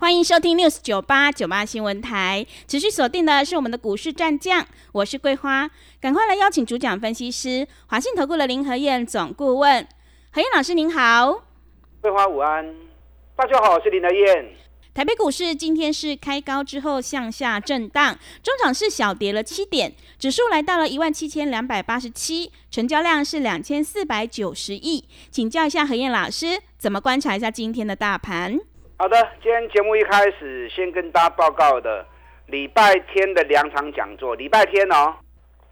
欢迎收听 news 九八九八新闻台，持续锁定的是我们的股市战将，我是桂花，赶快来邀请主讲分析师华信投顾的林和燕总顾问，何燕老师您好，桂花午安，大家好，我是林和燕。台北股市今天是开高之后向下震荡，中场是小跌了七点，指数来到了一万七千两百八十七，成交量是两千四百九十亿，请教一下何燕老师，怎么观察一下今天的大盘？好的，今天节目一开始先跟大家报告的，礼拜天的两场讲座。礼拜天哦，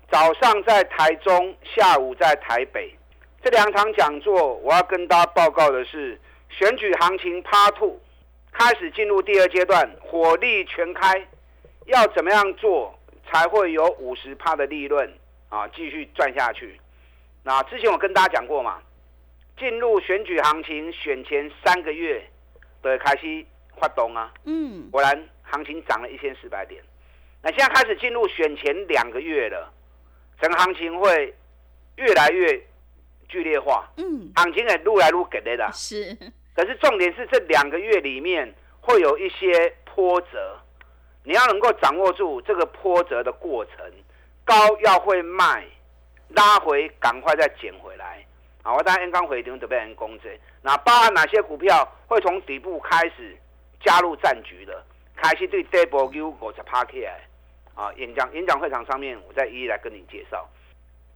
早上在台中，下午在台北，这两场讲座，我要跟大家报告的是选举行情 Part Two 开始进入第二阶段，火力全开，要怎么样做才会有五十趴的利润啊？继续赚下去。那之前我跟大家讲过嘛，进入选举行情选前三个月。对，开始发动啊！嗯，果然行情涨了一千四百点。那现在开始进入选前两个月了，整个行情会越来越剧烈化。嗯，行情也越来越给力的。是，可是重点是这两个月里面会有一些波折，你要能够掌握住这个波折的过程，高要会卖，拉回赶快再捡回来。啊，我当然刚回调，准备人攻击。那包含哪些股票会从底部开始加入战局的，开始对这波 U 股在趴起来？啊，演讲演讲会场上面，我再一一来跟你介绍。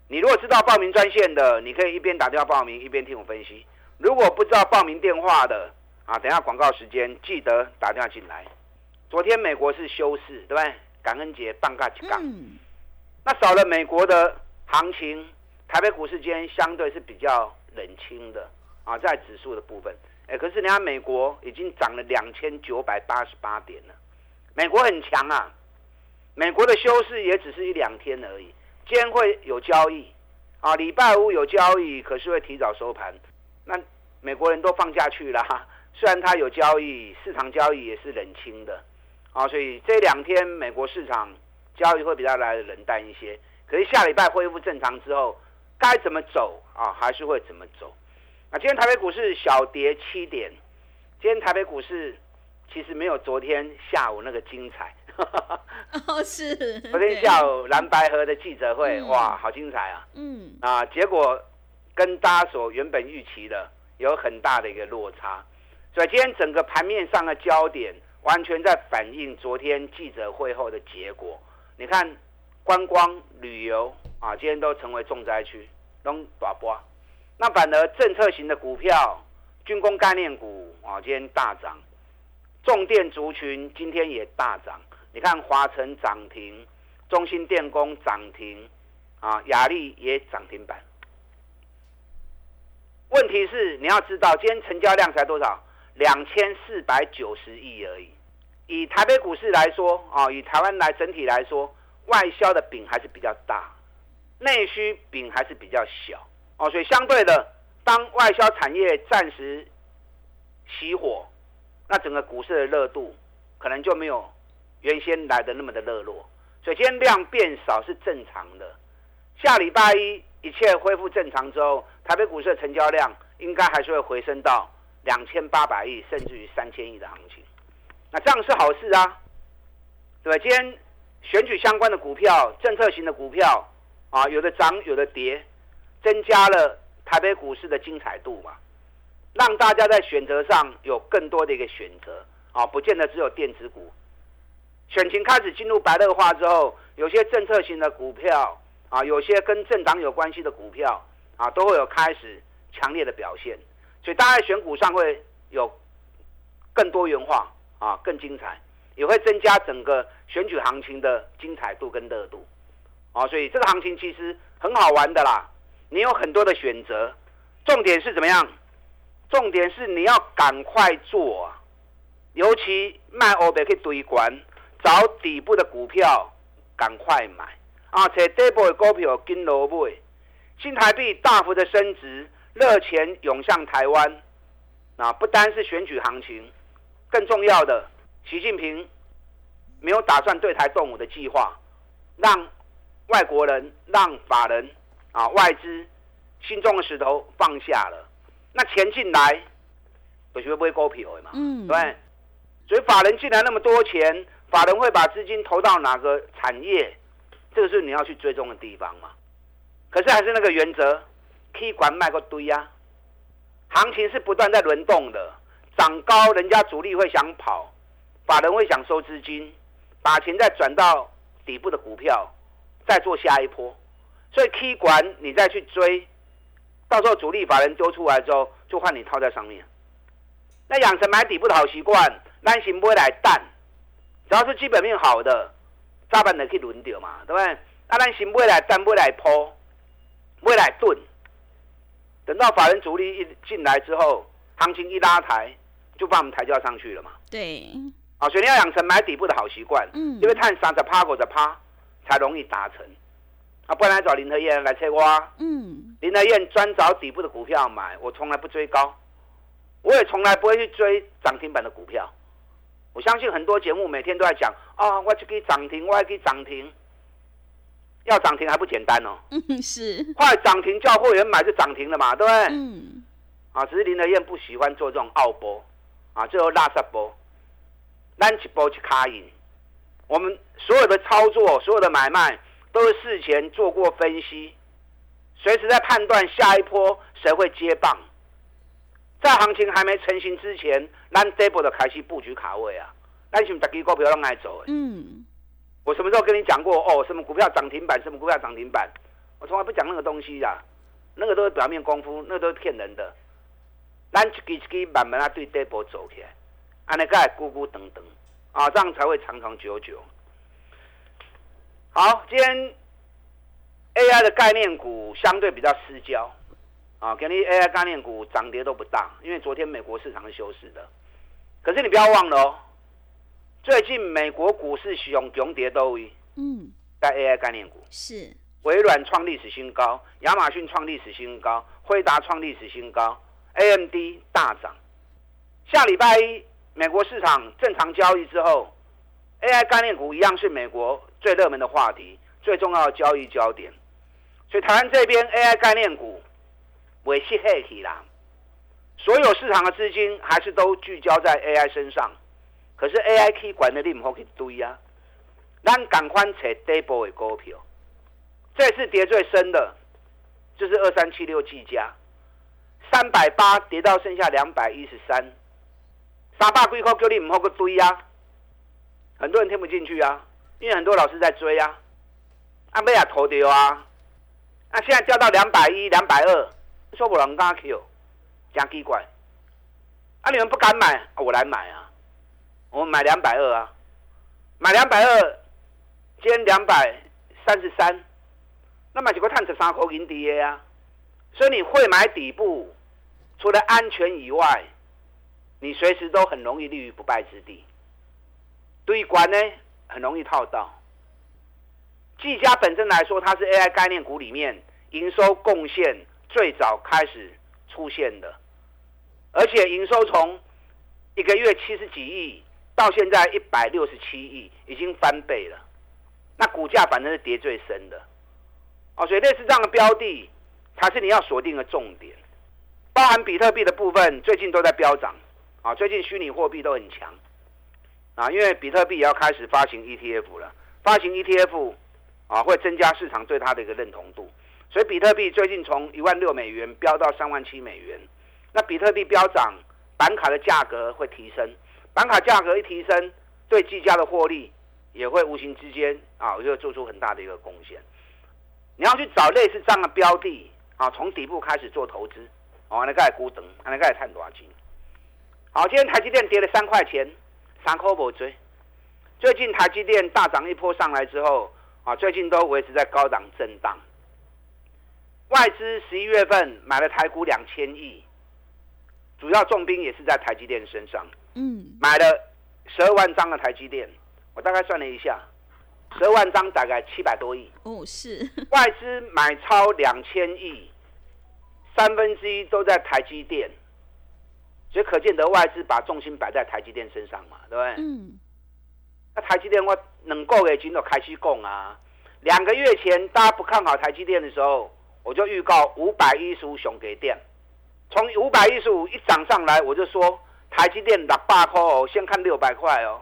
你如果知道报名专线的，你可以一边打电话报名，一边听我分析。如果不知道报名电话的，啊，等下广告时间记得打电话进来。昨天美国是休市，对不对？感恩节半价几杠。那少了美国的行情，台北股市间相对是比较冷清的。啊，在指数的部分，哎，可是人家美国已经涨了两千九百八十八点了，美国很强啊，美国的休市也只是一两天而已，今天会有交易，啊，礼拜五有交易，可是会提早收盘，那美国人都放假去了，虽然它有交易，市场交易也是冷清的，啊，所以这两天美国市场交易会比较来的冷淡一些，可是下礼拜恢复正常之后，该怎么走啊，还是会怎么走。那今天台北股市小跌七点，今天台北股市其实没有昨天下午那个精彩。哦，是。昨天下午蓝白河的记者会，哇，好精彩啊！嗯。啊，结果跟大家所原本预期的有很大的一个落差，所以今天整个盘面上的焦点完全在反映昨天记者会后的结果。你看，观光旅游啊，今天都成为重灾区，拢大波。那反而政策型的股票、军工概念股啊，今天大涨；重电族群今天也大涨。你看华晨涨停，中心电工涨停，啊，雅力也涨停板。问题是你要知道，今天成交量才多少？两千四百九十亿而已。以台北股市来说，啊，以台湾来整体来说，外销的饼还是比较大，内需饼还是比较小。哦，所以相对的，当外销产业暂时熄火，那整个股市的热度可能就没有原先来的那么的热络。所以今天量变少是正常的。下礼拜一一切恢复正常之后，台北股市的成交量应该还是会回升到两千八百亿甚至于三千亿的行情。那这样是好事啊，对吧？今天选举相关的股票、政策型的股票啊，有的涨，有的跌。增加了台北股市的精彩度嘛，让大家在选择上有更多的一个选择啊，不见得只有电子股。选情开始进入白热化之后，有些政策型的股票啊，有些跟政党有关系的股票啊，都会有开始强烈的表现，所以大家选股上会有更多元化啊，更精彩，也会增加整个选举行情的精彩度跟热度啊，所以这个行情其实很好玩的啦。你有很多的选择，重点是怎么样？重点是你要赶快做啊！尤其卖欧贝可以堆关，找底部的股票赶快买啊，找底部的股票跟落买，新台币大幅的升值，热钱涌向台湾，啊，不单是选举行情，更重要的，习近平没有打算对台动武的计划，让外国人、让法人啊外资心中的石头放下了，那钱进来，我就会买股票的嘛，嗯，对，所以法人进来那么多钱，法人会把资金投到哪个产业？这个是你要去追踪的地方嘛。可是还是那个原则，可以管卖个堆呀。行情是不断在轮动的，涨高人家主力会想跑，法人会想收资金，把钱再转到底部的股票，再做下一波。所以 K 管你再去追，到时候主力法人丢出来之后，就换你套在上面。那养成买底部的好习惯，耐心不会来淡，只要是基本面好的。早晚的去轮掉嘛，对不对？啊，咱先买来淡，不会来抛，买来炖，等到法人主力一进来之后，行情一拉抬，就把我们抬轿上去了嘛。对，啊，所以你要养成买底部的好习惯，嗯因为探三十趴、五十趴才容易达成。啊，不然来找林和燕来催我啊。嗯，林和燕专找底部的股票买，我从来不追高，我也从来不会去追涨停板的股票。我相信很多节目每天都在讲啊，我就可以涨停，我还可以涨停。要涨停还不简单哦，嗯，是，快涨停叫会员买就涨停了嘛，对不对？嗯，啊，只是林德燕不喜欢做这种傲波，啊，最后拉萨波，咱一波去卡赢。我们所有的操作、所有的买卖都是事前做过分析，随时在判断下一波谁会接棒。在行情还没成型之前，咱这波的开始布局卡位啊，咱是不是大家股票拢爱走的？嗯，我什么时候跟你讲过哦？什么股票涨停板，什么股票涨停板？我从来不讲那个东西的，那个都是表面功夫，那个都是骗人的。咱一支一支慢慢啊对底部走起来，安尼才会咕咕等等啊，这样才会长长久久。好，今天 AI 的概念股相对比较失焦啊，给你 AI 概念股涨跌都不大，因为昨天美国市场是休市的。可是你不要忘了哦，最近美国股市熊熊跌都位嗯，在 AI 概念股，是，微软创历史新高，亚马逊创历史新高，辉达创历史新高，AMD 大涨。下礼拜一美国市场正常交易之后，AI 概念股一样是美国最热门的话题，最重要的交易焦点。所以台湾这边 AI 概念股尾气黑起啦，所有市场的资金还是都聚焦在 AI 身上。可是 AI 可以管的你唔好去堆啊，咱赶快找底部的股票。这次跌最深的，就是二三七六技嘉，三百八跌到剩下两百一十三，三百几块叫你唔好去堆啊！很多人听不进去啊，因为很多老师在追啊，阿妹也投掉啊，那、现在掉到两百一、两百二，说不人敢 Q，真奇怪。啊，你们不敢买，啊我来买啊，我买两百二啊，买两百二，今天两百三十三。那么几个探十三块银底的啊，所以你会买底部，除了安全以外，你随时都很容易立于不败之地。对管呢，很容易套到。技嘉本身来说，它是 AI 概念股里面营收贡献最早开始出现的，而且营收从一个月七十几亿到现在一百六十七亿，已经翻倍了。那股价反正是跌最深的。哦，所以类似这样的标的才是你要锁定的重点，包含比特币的部分，最近都在飙涨啊，最近虚拟货币都很强啊，因为比特币也要开始发行 ETF 了，发行 ETF 啊会增加市场对它的一个认同度，所以比特币最近从一万六美元飙到三万七美元，那比特币飙涨，板卡的价格会提升，板卡价格一提升，对技嘉的获利也会无形之间啊，就会做出很大的一个贡献。你要去找类似这样的标的啊，从底部开始做投资，哦，那个股等，那个探多少钱？好，今天台积电跌了三块钱，三块不追。最近台积电大涨一波上来之后，啊，最近都维持在高档震荡。外资十一月份买了台股两千亿，主要重兵也是在台积电身上，嗯，买了十二万张的台积电。我大概算了一下，十二万张大概七百多亿。哦，是外资买超两千亿，三分之一都在台积电，所以可见得外资把重心摆在台积电身上嘛，对不对？嗯，那台积电我能够给金都开始供啊。两个月前大家不看好台积电的时候，我就预告五百一十五熊给电，从五百一十五一涨上来，我就说台积电六百块哦，先看六百块哦。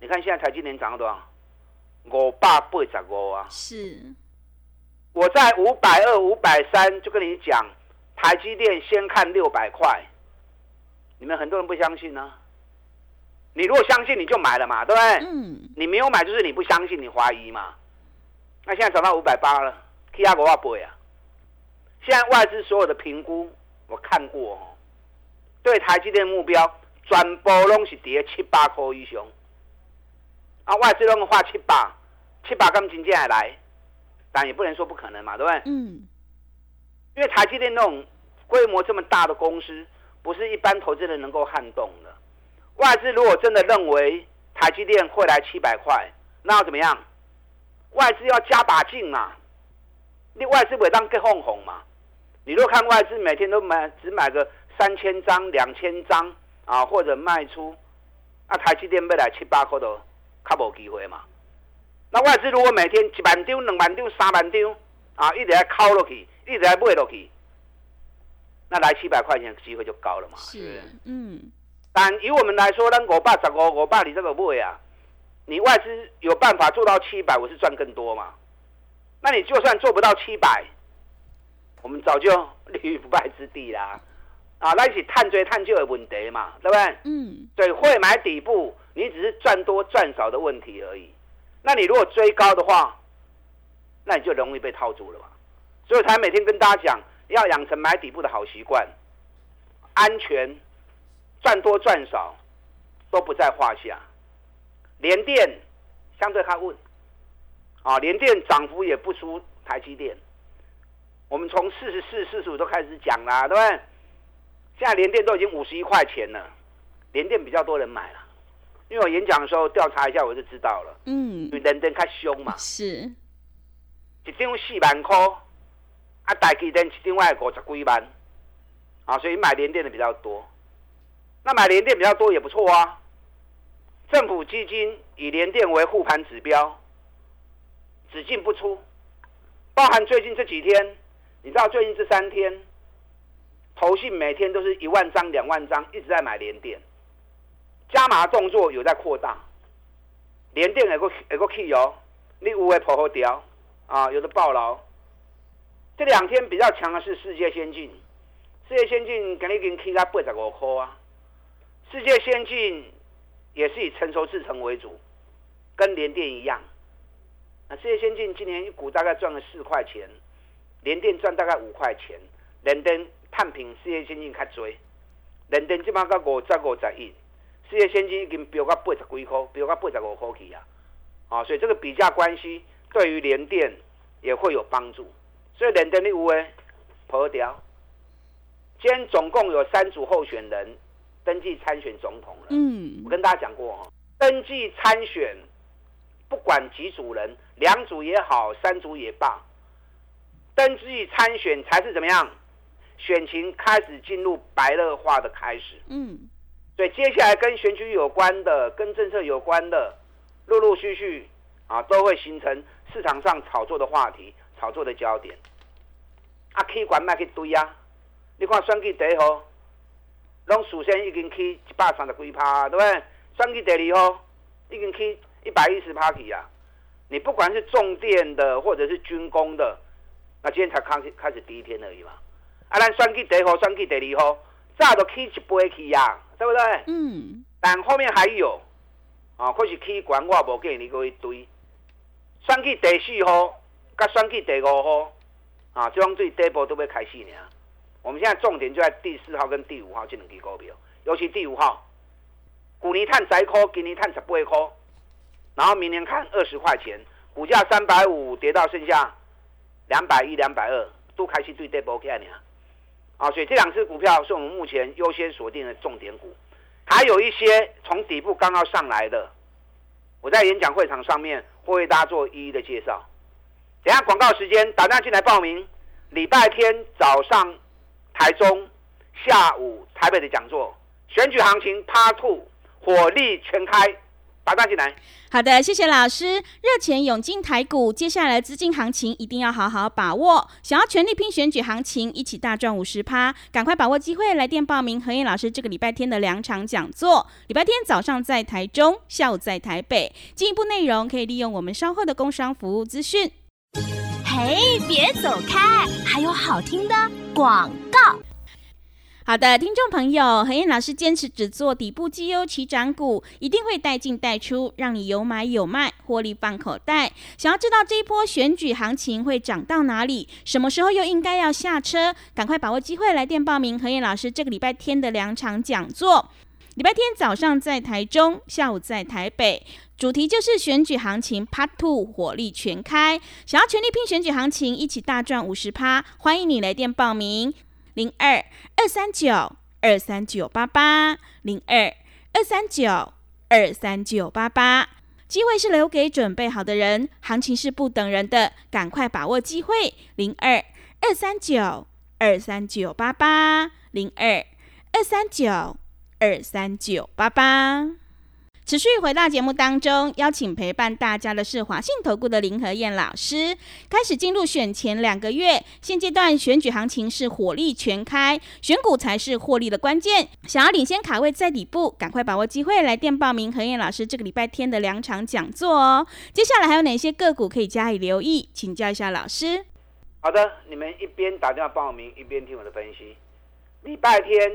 你看现在台积电涨了多少？五百八十五啊！是我在五百二、五百三就跟你讲，台积电先看六百块。你们很多人不相信呢、你如果相信，你就买了嘛，对不对？嗯，你没有买，就是你不相信，你怀疑嘛。那现在涨到五百八了，K 压五万倍啊！现在外资所有的评估，我看过哦，对台积电目标，全部拢是跌七八块以上。啊，外资拢画七百，七百刚真正会来，但也不能说不可能嘛，对不对？嗯，因为台积电那种规模这么大的公司，不是一般投资人能够撼动的。外资如果真的认为台积电会来七百块，那要怎么样？外资要加把劲嘛。你外资不当给哄哄嘛？你如果看外资每天都买只买个三千张、两千张啊，或者卖出，那台积电要来七八块都较无机会嘛。那外资如果每天一万张、两万张、三万张啊，一直在敲落去，一直在买落去，那来七百块钱的机会就高了嘛。是，嗯，但以我们来说，咱五百十五、我爸你这个买啊，你外资有办法做到七百，我是赚更多嘛。那你就算做不到七百，我们早就立于不败之地啦。啊，那一起探追探究的问题嘛，对不对？嗯，对，会买底部，你只是赚多赚少的问题而已。那你如果追高的话，那你就容易被套住了嘛。所以才每天跟大家讲，要养成买底部的好习惯，安全，赚多赚少都不在话下。联电相对看稳，啊，联电涨幅也不输台积电。我们从四十四、四十五都开始讲啦，对不对？现在联电都已经五十一块钱了，联电比较多人买了，因为我演讲的时候调查一下我就知道了，嗯因为，联电较凶嘛，是，一张四万块，啊，大机电一张外五十几万，啊，所以买联电的比较多。那买联电比较多也不错啊。政府基金以联电为护盘指标，只进不出，包含最近这几天，你知道最近这三天，投信每天都是一万张、两万张，一直在买联电，加码动作有在扩大，联电有个有个 key 哦，你有的破好掉啊，有的爆牢。这两天比较强的是世界先进，世界先进今日已经起到八十五块啊。世界先进也是以成熟制程为主，跟联电一样。那世界先进今年一股大概赚了四块钱，联电赚大概五块钱，联电探平世界先进较多，联电即马到五十五十亿，世界先进已经飙到八十几块，飙到八十五块去啊！啊，所以这个比价关系对于联电也会有帮助。所以联电的有诶破掉。今天总共有三组候选人登记参选总统了。嗯我，跟大家讲过哈，登记参选，不管几组人，两组也好，三组也罢，登记参选才是怎么样？选情开始进入白热化的开始。嗯，所以接下来跟选举有关的、跟政策有关的，陆陆续续啊，都会形成市场上炒作的话题、炒作的焦点。啊，起管卖去堆啊！你看选举第一号，拢首先已经去一百三十几趴，对不对？选举第二号已经去一百一十趴起啊！你不管是重电的或者是军工的，那今天才开始开始第一天而已嘛。啊，咱选举第一号、选举第二号，早都起一杯去呀，对不对？嗯，但后面还有，啊，可是起管我无建议你去堆。选举第四号，甲选去第五号，啊，这种对底部都要开始呢。我们现在重点就在第四号跟第五号这两支股票，尤其第五号，去年探十块，今年探十八块，然后明年看二十块钱，股价三百五跌到剩下两百一、两百二，都开始对底部起来呢。啊，所以这两只股票是我们目前优先锁定的重点股。还有一些从底部刚刚上来的，我在演讲会场上面会为大家做一一的介绍。等下广告时间，打电话进来报名。礼拜天早上台中，下午台北的讲座，选举行情 Part Two，火力全开。打大进来，好的，谢谢老师。热钱涌进台股，接下来资金行情一定要好好把握。想要全力拼选举行情，一起大赚五十趴，赶快把握机会，来电报名何燕老师这个礼拜天的两场讲座。礼拜天早上在台中，下午在台北。进一步内容可以利用我们稍后的工商服务资讯。嘿，别走开，还有好听的广告。好的，听众朋友，何燕老师坚持只做底部绩优起涨股，一定会带进带出，让你有买有卖，获利放口袋。想要知道这一波选举行情会涨到哪里，什么时候又应该要下车？赶快把握机会来电报名何燕老师这个礼拜天的两场讲座。礼拜天早上在台中，下午在台北，主题就是选举行情 Part Two，火力全开。想要全力拼选举行情，一起大赚五十趴，欢迎你来电报名。零二二三九二三九八八，零二二三九二三九八八，机会是留给准备好的人，行情是不等人的，赶快把握机会。零二二三九二三九八八，零二二三九二三九八八。持续回到节目当中，邀请陪伴大家的是华信投顾的林和燕老师。开始进入选前两个月，现阶段选举行情是火力全开，选股才是获利的关键。想要领先卡位在底部，赶快把握机会来电报名和燕老师这个礼拜天的两场讲座哦。接下来还有哪些个股可以加以留意？请教一下老师。好的，你们一边打电话报名，一边听我的分析。礼拜天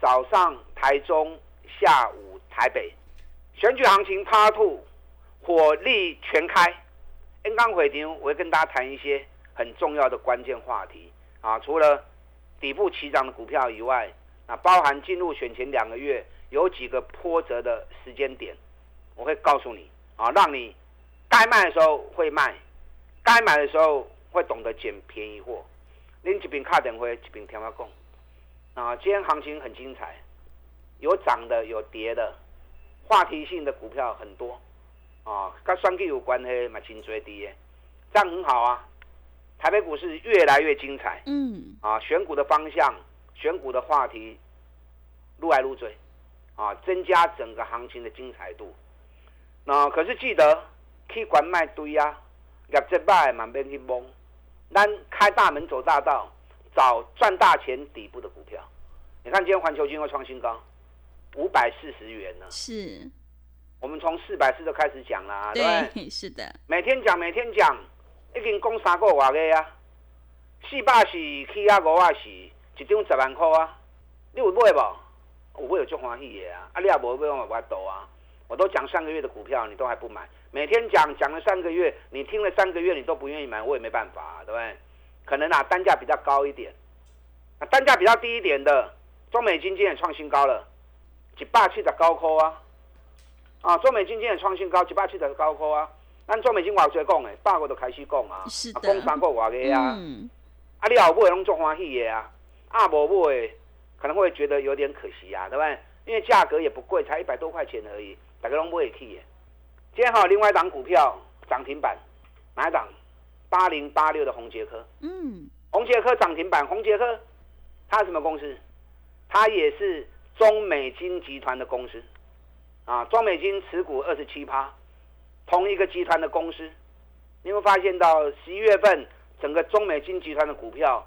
早上台中，下午台北。选举行情 Part Two，火力全开。N 刚回庭，我会跟大家谈一些很重要的关键话题啊。除了底部起涨的股票以外，那包含进入选前两个月有几个波折的时间点，我会告诉你啊，让你该卖的时候会卖，该买的时候会懂得捡便宜货。拎一边卡电话，一边听我讲啊。今天行情很精彩，有涨的，有跌的。话题性的股票很多，啊，跟双 K 有关系，嘛，真追低耶，这样很好啊。台北股市越来越精彩，嗯，啊，选股的方向、选股的话题，撸来撸追，啊，增加整个行情的精彩度。那可是记得去管卖堆啊，业绩摆满边去蒙，咱开大门走大道，找赚大钱底部的股票。你看今天环球金会创新高。五百四十元呢？是，我们从四百四就开始讲啦，对不对？是的，每天讲，每天讲，已经讲三个月个啊。四百是起啊，五啊是，一张十万块啊。你有买不？有买有足欢喜的啊！啊，你也无买我我多啊。我都讲上个月的股票，你都还不买。每天讲讲了三个月，你听了三个月，你都不愿意买，我也没办法，对不对？可能啊，单价比较高一点，啊，单价比较低一点的，中美金今天创新高了。一百七十九块啊！啊，中美金今日创新高，一百七十九块啊！咱中美金偌侪讲诶，百个都开始讲啊，讲三个外个啊！啊，你后尾拢做欢喜的啊！啊，无买可能会觉得有点可惜啊，对不对？因为价格也不贵，才一百多块钱而已，大家拢买起的。今天还有另外一档股票涨停板，哪一档？八零八六的红杰科。嗯。红杰科涨停板，红杰科，它什么公司？它也是。中美金集团的公司，啊，中美金持股二十七趴，同一个集团的公司，你会发现到十一月份整个中美金集团的股票，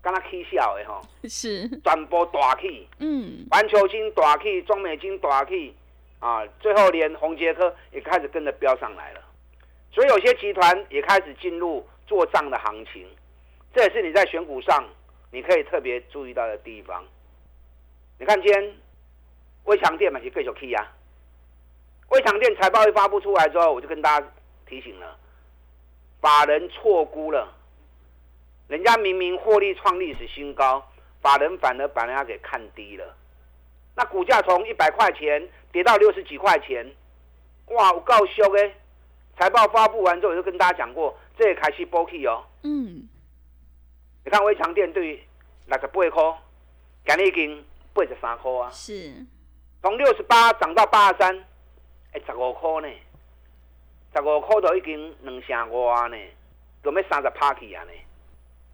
刚刚 K 小的哈，是。转播大 K，嗯，环球金大 K，中美金大 K，啊，最后连红杰科也开始跟着飙上来了，所以有些集团也开始进入做账的行情，这也是你在选股上你可以特别注意到的地方。你看今天微强电嘛是继续 K 啊，微强电财报一发布出来之后，我就跟大家提醒了，法人错估了，人家明明获利创历史新高，法人反而把人家给看低了，那股价从一百块钱跌到六十几块钱，哇，我告诉哎，财报发布完之后，我就跟大家讲过，这也开始波 K 哦，嗯，你看微强电对六十八块，今日已经。八十三块啊，是，从六十八涨到八十三，哎，十五块呢。十五块都已经两成五啊呢，准备三十趴去啊呢。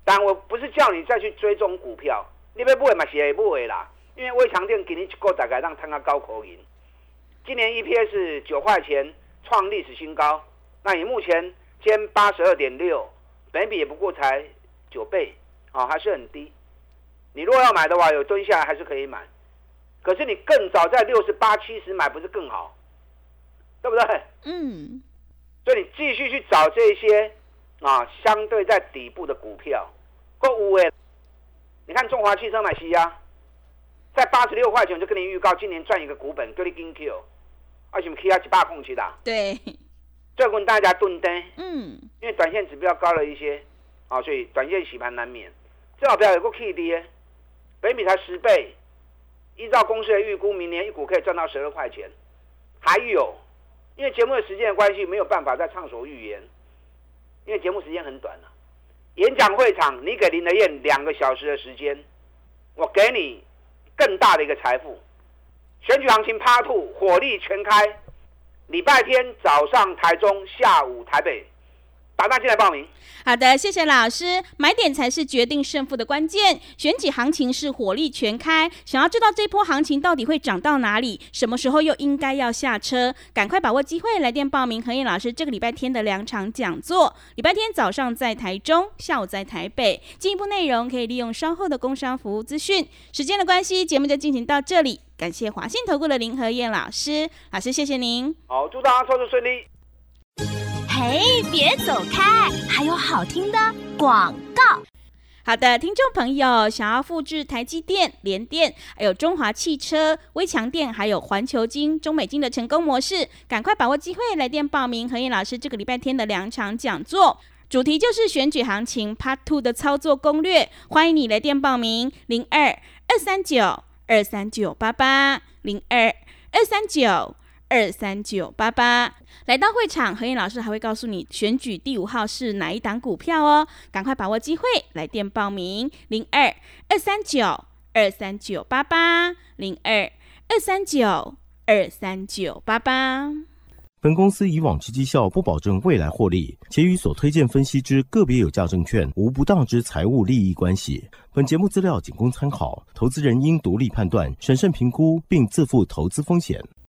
但我不是叫你再去追踪股票，你要买嘛是会买啦，因为微强电今年一个大概让摊个高口银，今年 EPS 九块钱创历史新高，那你目前兼八十二点六，本比也不过才九倍，哦，还是很低。你如果要买的话，有蹲下来还是可以买，可是你更早在六十八、七十买不是更好？对不对？嗯。所以你继续去找这些啊，相对在底部的股票，够五位。你看中华汽车买西呀，在八十六块钱我就跟你预告，今年赚一个股本，给你金 Q，而且 K 压一百空去的。对。再跟大家蹲单。嗯。因为短线指标高了一些，啊，所以短线洗盘难免。最好不要有个 K D。北米才十倍，依照公司的预估，明年一股可以赚到十二块钱。还有，因为节目的时间的关系，没有办法再畅所欲言，因为节目时间很短了。演讲会场，你给林德燕两个小时的时间，我给你更大的一个财富。选举行情趴兔火力全开，礼拜天早上台中，下午台北。打大进来报名。好的，谢谢老师。买点才是决定胜负的关键，选举行情是火力全开。想要知道这波行情到底会涨到哪里，什么时候又应该要下车，赶快把握机会，来电报名何燕老师这个礼拜天的两场讲座。礼拜天早上在台中，下午在台北。进一步内容可以利用稍后的工商服务资讯。时间的关系，节目就进行到这里。感谢华信投顾的林和燕老师，老师谢谢您。好，祝大家操作顺利。嘿，别走开！还有好听的广告。好的，听众朋友，想要复制台积电、联电、还有中华汽车、微强电、还有环球金、中美金的成功模式，赶快把握机会，来电报名何燕老师这个礼拜天的两场讲座，主题就是选举行情 Part Two 的操作攻略。欢迎你来电报名：零二二三九二三九八八零二二三九。二三九八八，来到会场，何燕老师还会告诉你选举第五号是哪一档股票哦，赶快把握机会，来电报名零二二三九二三九八八零二二三九二三九八八。本公司以往之绩效不保证未来获利，且与所推荐分析之个别有价证券无不当之财务利益关系。本节目资料仅供参考，投资人应独立判断、审慎评估，并自负投资风险。